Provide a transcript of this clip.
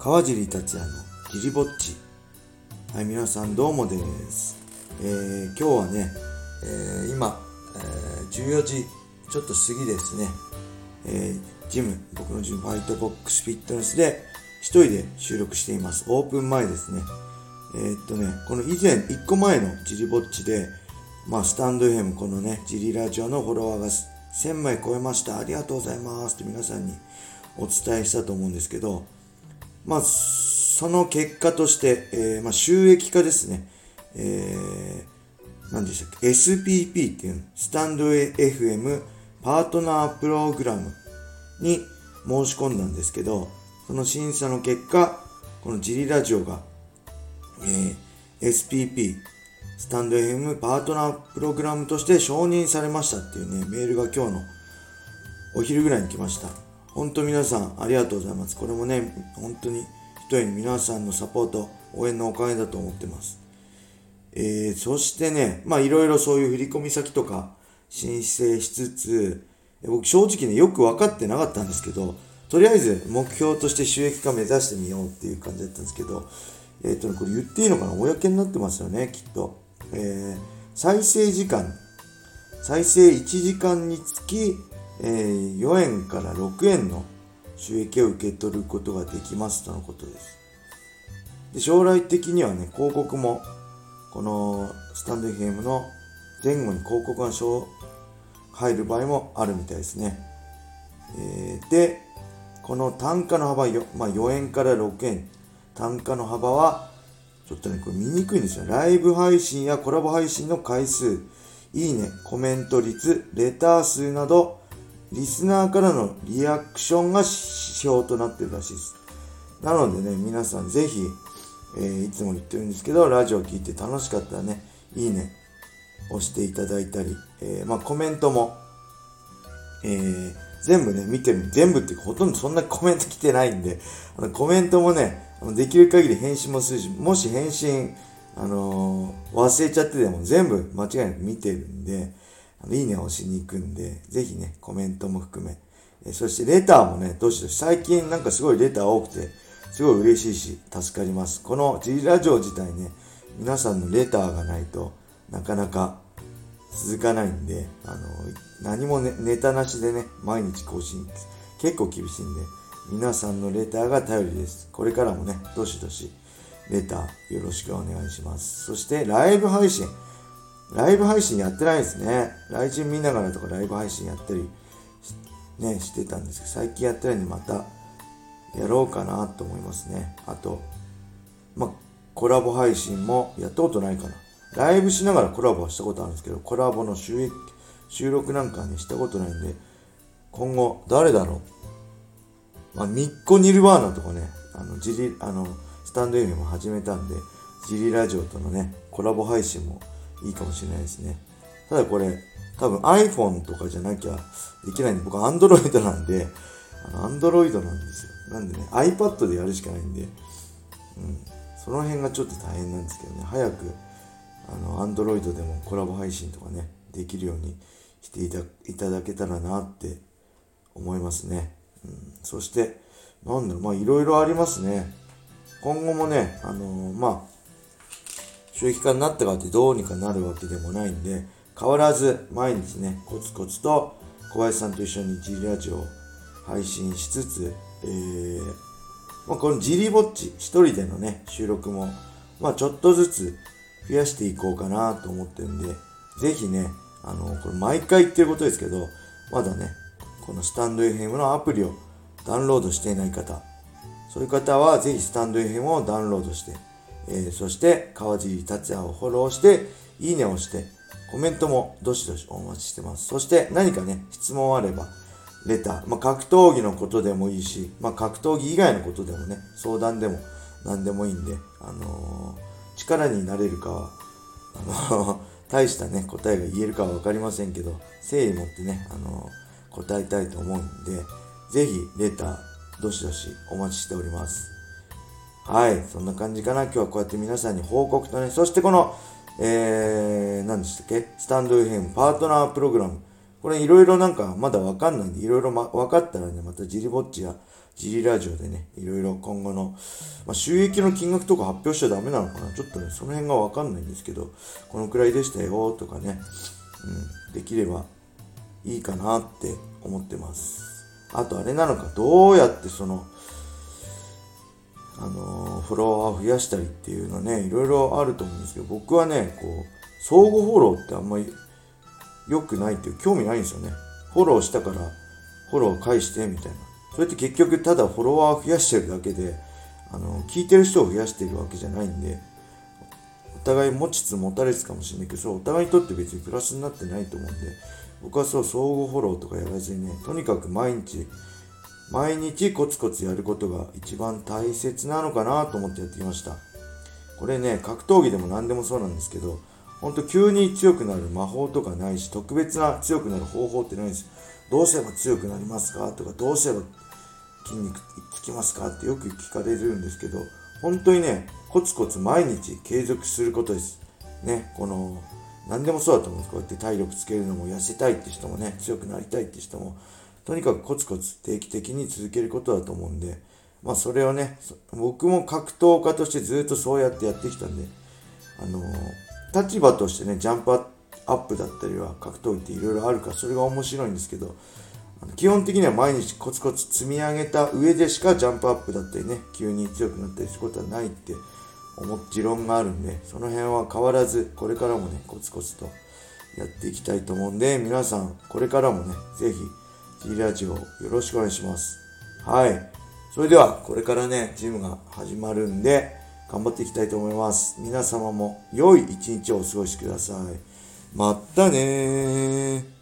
川尻達也のジリぼっち。はい、皆さんどうもです。えー、今日はね、えー今、えー14時ちょっと過ぎですね。えージム、僕のジム、ファイトボックスフィットネスで一人で収録しています。オープン前ですね。えーっとね、この以前、1個前のジリぼっちで、まあ、スタンド FM、このね、ジリラジオのフォロワーが1000枚超えました。ありがとうございます。って皆さんにお伝えしたと思うんですけど、まあ、その結果として、えーまあ、収益化ですね。えー、何でしたっけ ?SPP っていう、スタンド FM パートナープログラムに申し込んだんですけど、その審査の結果、このジリラジオが、えー SPP、スタンド FM パートナープログラムとして承認されましたっていうね、メールが今日のお昼ぐらいに来ました。本当皆さんありがとうございます。これもね、本当に一重に皆さんのサポート、応援のおかげだと思ってます。えー、そしてね、まあいろいろそういう振込先とか申請しつつ、僕正直ね、よく分かってなかったんですけど、とりあえず目標として収益化目指してみようっていう感じだったんですけど、えっ、とね、これ言っていいのかな？公になってますよね、きっと。えー、再生時間、再生1時間につき、えー4円から6円の収益を受け取ることができますとのことです。で将来的にはね、広告も、このスタンド FM の前後に広告が小入る場合もあるみたいですね。えーで、この単価の幅よ、まあ、4円から6円、単価の幅は、ちょっとね、これ見にくいんですよ。ライブ配信やコラボ配信の回数、いいね、コメント率、レター数など、リスナーからのリアクションが指標となってるらしいです。なのでね、皆さんぜひ、えーいつも言ってるんですけど、ラジオ聞いて楽しかったらね、いいね、押していただいたり、えーまあコメントも、えー全部ね、見てる、全部っていうかほとんどそんなコメント来てないんで、あのコメントもね、できる限り返信もするし、もし返信、あのー忘れちゃってても全部間違いなく見てるんで、いいねを押しに行くんで、ぜひね、コメントも含め、えそしてレターもね、どしどし、最近なんかすごいレター多くて、すごい嬉しいし、助かります。この G ラジオ自体ね、皆さんのレターがないとなかなか続かないんで、あの、何も、ね、ネタなしでね、毎日更新結構厳しいんで、皆さんのレターが頼りです。これからもね、どしどしレターよろしくお願いします。そして、ライブ配信。ライブ配信やってないですね。来人見ながらとかライブ配信やったり、ね、してたんですけど、最近やってないんでまたやろうかなと思いますね。あと、まあ、コラボ配信もやったことないかな。ライブしながらコラボはしたことあるんですけど、コラボの収益、収録なんかね、したことないんで、今後、誰だろう。まあ、ミッコニルバーナとかね、あの、ジリ、あの、スタンド FM も始めたんで、ジリラジオとのね、コラボ配信もいいかもしれないですね。ただこれ、多分 iPhone とかじゃなきゃできないんで、僕 Android なんで、あの、Android なんですよ。なんでね、iPad でやるしかないんで、うん。その辺がちょっと大変なんですけどね、早く、あの、Android でもコラボ配信とかね、できるようにしていたいただけたらなって思いますね。うん、そして、なんだろう、まあいろいろありますね。今後もね、あのーまあ、収益化になったからってどうにかなるわけでもないんで、変わらず毎日ね、コツコツと小林さんと一緒に G ラジオを配信しつつ、えー、まあ、このジリぼっち一人でのね、収録も、まあちょっとずつ増やしていこうかなと思ってるんで、ぜひね、あの、これ毎回言ってることですけど、まだね、このスタンド FM のアプリをダウンロードしていない方、そういう方はぜひスタンド FM をダウンロードして、えーそして川尻達也をフォローして、いいねを押して、コメントもどしどしお待ちしてます。そして何かね、質問あれば、レター、まあ、格闘技のことでもいいし、まあ、格闘技以外のことでもね、相談でも何でもいいんで、あのー力になれるかは、あのー 大したね、答えが言えるかはわかりませんけど、誠意持ってね、あのー答えたいと思うんで、ぜひ、レター、どしどしお待ちしております。はい、そんな感じかな。今日はこうやって皆さんに報告とね、そしてこの、えー、何でしたっけ？スタンド FM パートナープログラム。これいろいろなんかまだわかんないんで、いろいろ、ま、分かったらね、またジリぼっちやジリラジオでね、いろいろ今後の、まあ、収益の金額とか発表しちゃダメなのかなちょっとね、その辺がわかんないんですけど、このくらいでしたよとかね、うん、できればいいかなって思ってます。あとあれなのか、どうやってその、の、フォロワーを増やしたりっていうのね、いろいろあると思うんですけど、僕はね、こう、相互フォローってあんまり良くないっていう、興味ないんですよね。フォローしたから、フォロー返してみたいな。それって結局ただフォロワーを増やしてるだけで、あの、聞いてる人を増やしてるわけじゃないんで、お互い持ちつ持たれつかもしれないけど、そう、お互いにとって別にプラスになってないと思うんで、僕はそう、相互フォローとかやらずにね、とにかく毎日、毎日コツコツやることが一番大切なのかなと思ってやってきました。これね、格闘技でも何でもそうなんですけど、ほんと急に強くなる魔法とかないし、特別な強くなる方法ってないんですよ。どうすれば強くなりますかとか、どうすれば筋肉つきますかってよく聞かれるんですけど、本当にね、コツコツ毎日継続することです。ね、この、何でもそうだと思うんです。こうやって体力つけるのも痩せたいって人もね、強くなりたいって人も、とにかくコツコツ定期的に続けることだと思うんで、まあそれをね、僕も格闘家としてずっとそうやってやってきたんで、あのー、立場としてね、ジャンプアップだったりは格闘技っていろいろあるから、それが面白いんですけど、基本的には毎日コツコツ積み上げた上でしかジャンプアップだったりね、急に強くなったりすることはないって思っ持論があるんで、その辺は変わらず、これからもね、コツコツとやっていきたいと思うんで、皆さん、これからもね、ぜひ、G ラジオよろしくお願いします。はい。それでは、これからね、ジムが始まるんで、頑張っていきたいと思います。皆様も良い一日をお過ごしください。またねー。